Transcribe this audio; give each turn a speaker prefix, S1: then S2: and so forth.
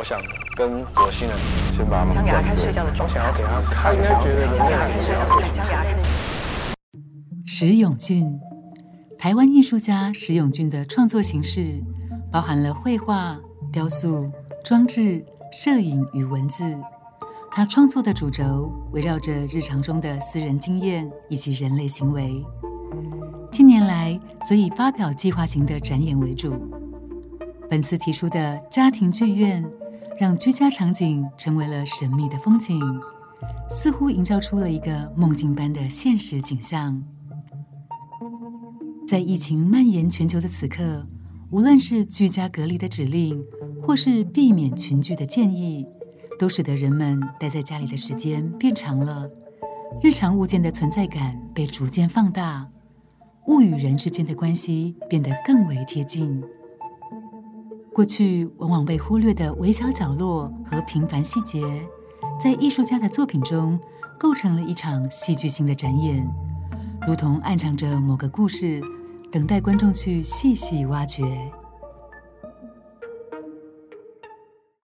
S1: 我想跟火星人先把他们
S2: 牙开睡觉的
S1: 我想要给他看，应该觉得人类很想要
S2: 将牙开
S3: 石永俊，台湾艺术家石永俊的创作形式包含了绘画、雕塑、装置、摄影与文字。他创作的主轴围绕着日常中的私人经验以及人类行为。近年来，则以发表计划型的展演为主。本次提出的家庭剧院，让居家场景成为了神秘的风景，似乎营造出了一个梦境般的现实景象。在疫情蔓延全球的此刻，无论是居家隔离的指令，或是避免群聚的建议，都使得人们待在家里的时间变长了。日常物件的存在感被逐渐放大，物与人之间的关系变得更为贴近。过去往往被忽略的微小角落和平凡细节，在艺术家的作品中构成了一场戏剧性的展演，如同暗藏着某个故事。等待观众去细细挖掘。